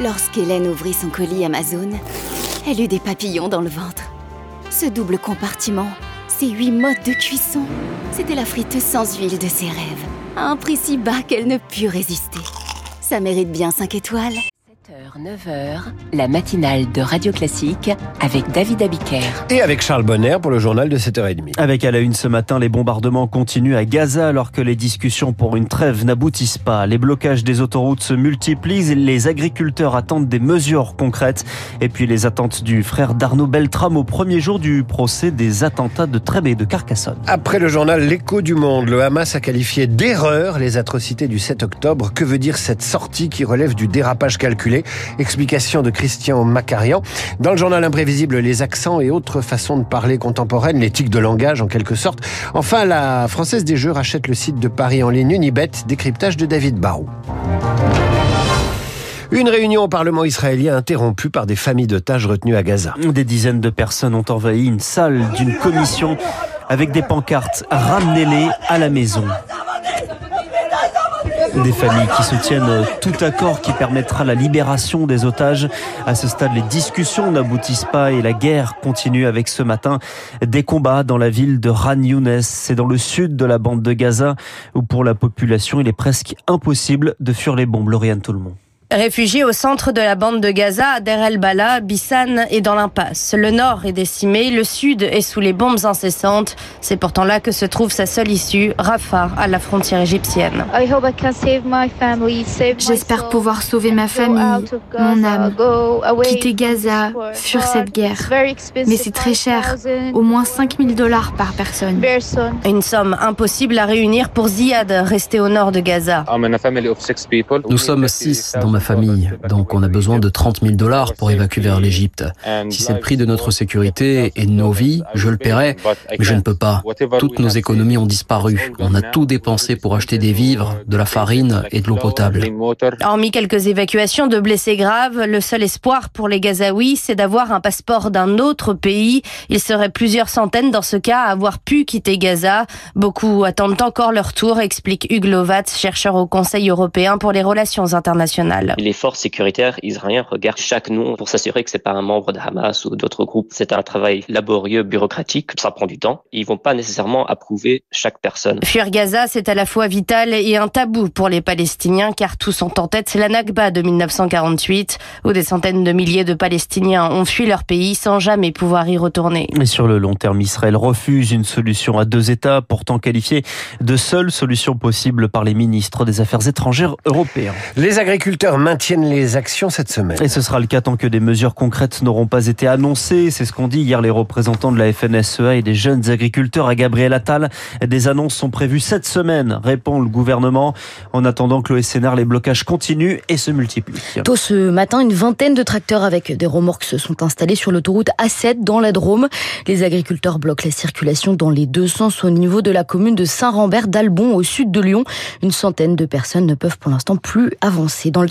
Lorsqu'Hélène ouvrit son colis Amazon, elle eut des papillons dans le ventre. Ce double compartiment, ces huit modes de cuisson, c'était la friteuse sans huile de ses rêves, à un prix si bas qu'elle ne put résister. Ça mérite bien 5 étoiles. 9h, la matinale de Radio Classique avec David Abiker. Et avec Charles Bonner pour le journal de 7h30. Avec à la une ce matin, les bombardements continuent à Gaza alors que les discussions pour une trêve n'aboutissent pas. Les blocages des autoroutes se multiplient, les agriculteurs attendent des mesures concrètes. Et puis les attentes du frère d'Arnaud Beltrame au premier jour du procès des attentats de Trèbes et de Carcassonne. Après le journal L'écho du monde, le Hamas a qualifié d'erreur les atrocités du 7 octobre. Que veut dire cette sortie qui relève du dérapage calculé? Explication de Christian Macarian. Dans le journal imprévisible, les accents et autres façons de parler contemporaines, l'éthique de langage en quelque sorte. Enfin, la Française des Jeux rachète le site de Paris en ligne Unibet, décryptage de David Barou. Une réunion au Parlement israélien interrompue par des familles d'otages retenues à Gaza. Des dizaines de personnes ont envahi une salle d'une commission avec des pancartes Ramenez-les à la maison. Des familles qui soutiennent tout accord qui permettra la libération des otages. À ce stade, les discussions n'aboutissent pas et la guerre continue avec ce matin des combats dans la ville de Ran Younes. C'est dans le sud de la bande de Gaza où pour la population, il est presque impossible de fuir les bombes. Lauriane Tout Réfugiés au centre de la bande de Gaza, Der El Bala, Bissan est dans l'impasse. Le nord est décimé, le sud est sous les bombes incessantes. C'est pourtant là que se trouve sa seule issue, Rafah, à la frontière égyptienne. J'espère pouvoir sauver ma famille, mon âme, quitter Gaza, fuir cette guerre. Mais c'est très cher, au moins 5000 dollars par personne. Une somme impossible à réunir pour Ziad, resté au nord de Gaza. Nous sommes six dans ma famille, donc on a besoin de 30 000 dollars pour évacuer vers l'Égypte. Si c'est le prix de notre sécurité et de nos vies, je le paierai, mais je ne peux pas. Toutes nos économies ont disparu. On a tout dépensé pour acheter des vivres, de la farine et de l'eau potable. Hormis quelques évacuations de blessés graves, le seul espoir pour les Gazaouis, c'est d'avoir un passeport d'un autre pays. Il serait plusieurs centaines dans ce cas à avoir pu quitter Gaza. Beaucoup attendent encore leur tour, explique Hugues Lovat, chercheur au Conseil européen pour les relations internationales. Les forces sécuritaires israéliennes regardent chaque nom pour s'assurer que c'est pas un membre de Hamas ou d'autres groupes. C'est un travail laborieux, bureaucratique, ça prend du temps. Ils vont pas nécessairement approuver chaque personne. Fuir Gaza, c'est à la fois vital et un tabou pour les Palestiniens, car tous sont en tête, c'est la Nakba de 1948, où des centaines de milliers de Palestiniens ont fui leur pays sans jamais pouvoir y retourner. Et sur le long terme, Israël refuse une solution à deux États, pourtant qualifiée de seule solution possible par les ministres des Affaires étrangères européens. Les agriculteurs maintiennent les actions cette semaine. Et ce sera le cas tant que des mesures concrètes n'auront pas été annoncées. C'est ce qu'ont dit hier les représentants de la FNSEA et des jeunes agriculteurs à Gabriel Attal. Des annonces sont prévues cette semaine, répond le gouvernement. En attendant que le SNR, les blocages continuent et se multiplient. Tôt ce matin, une vingtaine de tracteurs avec des remorques se sont installés sur l'autoroute A7 dans la Drôme. Les agriculteurs bloquent la circulation dans les deux sens au niveau de la commune de Saint-Rambert d'Albon au sud de Lyon. Une centaine de personnes ne peuvent pour l'instant plus avancer. Dans le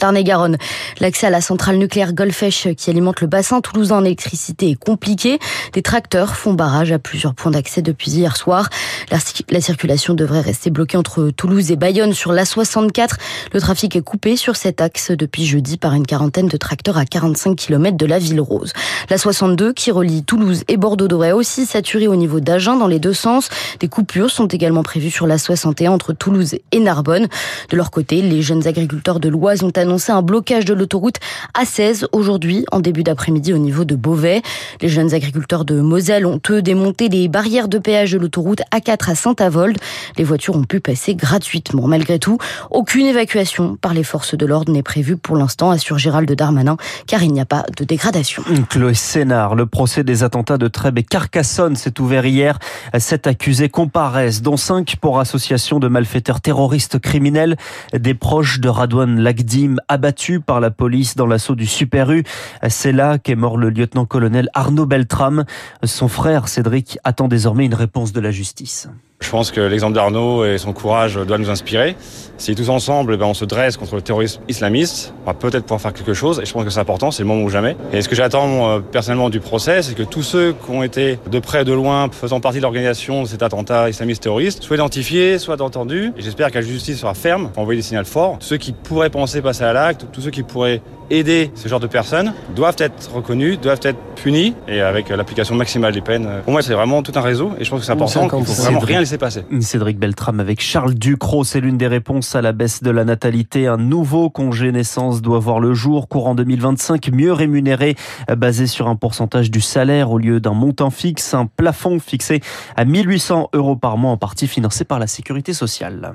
L'accès à la centrale nucléaire Golfech qui alimente le bassin toulousain en électricité est compliqué. Des tracteurs font barrage à plusieurs points d'accès depuis hier soir. La, la circulation devrait rester bloquée entre Toulouse et Bayonne sur l'A64. Le trafic est coupé sur cet axe depuis jeudi par une quarantaine de tracteurs à 45 km de la ville rose. La 62 qui relie Toulouse et Bordeaux devrait aussi saturer au niveau d'Agen dans les deux sens. Des coupures sont également prévues sur la 61 entre Toulouse et Narbonne. De leur côté, les jeunes agriculteurs de l'Oise ont annoncé un blocage de l'autoroute A16 aujourd'hui en début d'après-midi au niveau de Beauvais. Les jeunes agriculteurs de Moselle ont eux démonté les barrières de péage de l'autoroute A4 à Saint-Avold. Les voitures ont pu passer gratuitement. Malgré tout, aucune évacuation par les forces de l'ordre n'est prévue pour l'instant, assure Gérald Darmanin, car il n'y a pas de dégradation. Chloé Sénard, le procès des attentats de Trèbes et Carcassonne s'est ouvert hier. Sept accusés comparaissent, dont cinq pour association de malfaiteurs terroristes criminels, des proches de Radouane Lagdim abattus par la police dans l'assaut du Super U. C'est là qu'est mort le lieutenant-colonel Arnaud Beltrame. Son frère Cédric attend désormais une réponse de la justice. Je pense que l'exemple d'Arnaud et son courage doit nous inspirer. Si tous ensemble, eh ben, on se dresse contre le terrorisme islamiste, on va peut-être pouvoir faire quelque chose. Et je pense que c'est important, c'est le moment ou jamais. Et ce que j'attends personnellement du procès, c'est que tous ceux qui ont été de près, de loin, faisant partie de l'organisation de cet attentat islamiste terroriste, soient identifiés, soient entendus. Et j'espère que la justice sera ferme pour envoyer des signaux forts. Tous ceux qui pourraient penser passer à l'acte, tous ceux qui pourraient aider ce genre de personnes doivent être reconnues, doivent être punies et avec l'application maximale des peines. Pour moi, c'est vraiment tout un réseau et je pense que c'est important qu'il faut vraiment rien laisser passer. Cédric Beltram avec Charles Ducrot, c'est l'une des réponses à la baisse de la natalité. Un nouveau congé naissance doit voir le jour courant 2025, mieux rémunéré, basé sur un pourcentage du salaire au lieu d'un montant fixe, un plafond fixé à 1800 euros par mois en partie financé par la sécurité sociale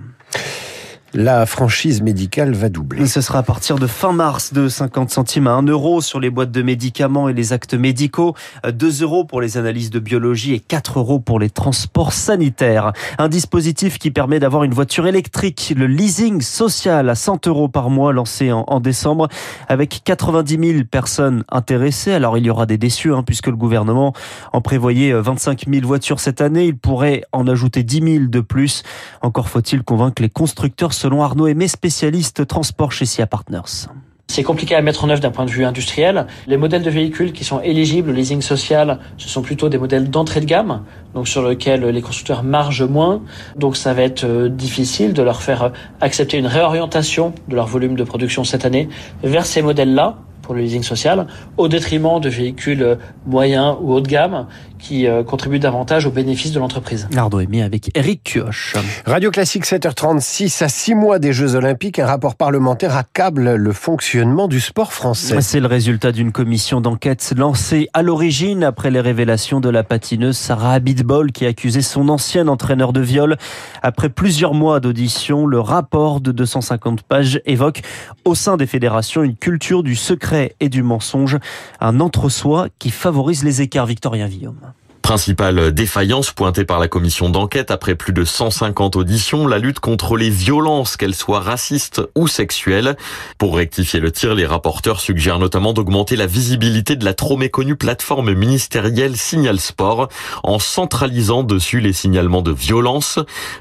la franchise médicale va doubler. Ce sera à partir de fin mars de 50 centimes à 1 euro sur les boîtes de médicaments et les actes médicaux, 2 euros pour les analyses de biologie et 4 euros pour les transports sanitaires. Un dispositif qui permet d'avoir une voiture électrique, le leasing social à 100 euros par mois lancé en, décembre avec 90 000 personnes intéressées. Alors il y aura des déçus hein, puisque le gouvernement en prévoyait 25 000 voitures cette année. Il pourrait en ajouter 10 000 de plus. Encore faut-il convaincre les constructeurs selon Arnaud Aimé, spécialiste transport chez SIA Partners. C'est compliqué à mettre en œuvre d'un point de vue industriel. Les modèles de véhicules qui sont éligibles au leasing social, ce sont plutôt des modèles d'entrée de gamme, donc sur lesquels les constructeurs margent moins. Donc ça va être euh, difficile de leur faire accepter une réorientation de leur volume de production cette année vers ces modèles-là pour le leasing social, au détriment de véhicules moyens ou haut de gamme qui euh, contribuent davantage aux bénéfices de l'entreprise. Nardo Aimé avec Eric Kioch. Radio Classique 7h36, à 6 mois des Jeux Olympiques, un rapport parlementaire accable le fonctionnement du sport français. C'est le résultat d'une commission d'enquête lancée à l'origine après les révélations de la patineuse Sarah Abitbol qui accusait son ancien entraîneur de viol. Après plusieurs mois d'audition, le rapport de 250 pages évoque au sein des fédérations une culture du secret et du mensonge, un entre-soi qui favorise les écarts. Victorien Villaume. Principale défaillance pointée par la commission d'enquête après plus de 150 auditions, la lutte contre les violences, qu'elles soient racistes ou sexuelles. Pour rectifier le tir, les rapporteurs suggèrent notamment d'augmenter la visibilité de la trop méconnue plateforme ministérielle Signal Sport en centralisant dessus les signalements de violence.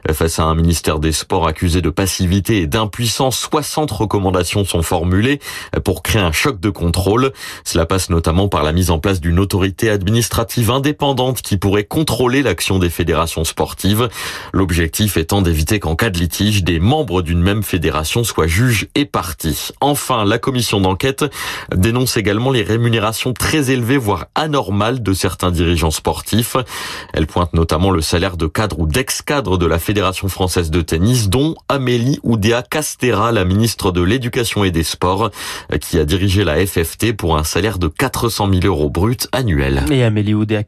Face à un ministère des Sports accusé de passivité et d'impuissance, 60 recommandations sont formulées pour créer un choc de contrôle. Cela passe notamment par la mise en place d'une autorité administrative indépendante qui pourrait contrôler l'action des fédérations sportives. L'objectif étant d'éviter qu'en cas de litige, des membres d'une même fédération soient juges et partis. Enfin, la commission d'enquête dénonce également les rémunérations très élevées, voire anormales de certains dirigeants sportifs. Elle pointe notamment le salaire de cadre ou d'ex-cadre de la Fédération française de tennis, dont Amélie Oudéa Castera, la ministre de l'Éducation et des Sports, qui a dirigé la FFT pour un salaire de 400 000 euros bruts annuels. Et Amélie Oudéa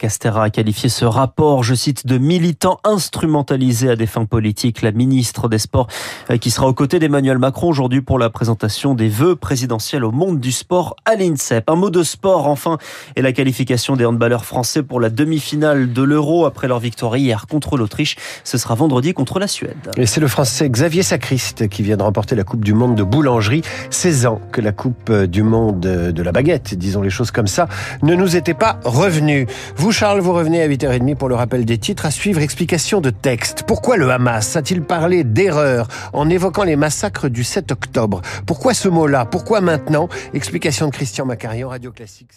qualifié ce rapport, je cite, de militant instrumentalisé à des fins politiques. La ministre des Sports euh, qui sera aux côtés d'Emmanuel Macron aujourd'hui pour la présentation des vœux présidentiels au monde du sport à l'INSEP. Un mot de sport enfin et la qualification des handballeurs français pour la demi-finale de l'Euro après leur victoire hier contre l'Autriche. Ce sera vendredi contre la Suède. Et c'est le français Xavier Sacriste qui vient de remporter la Coupe du Monde de boulangerie. 16 ans que la Coupe du Monde de la baguette, disons les choses comme ça, ne nous était pas revenue. Vous Charles, vous revenez à 8h30 pour le rappel des titres. À suivre, explication de texte. Pourquoi le Hamas a-t-il parlé d'erreur en évoquant les massacres du 7 octobre? Pourquoi ce mot-là? Pourquoi maintenant? Explication de Christian Macarian, Radio Classique.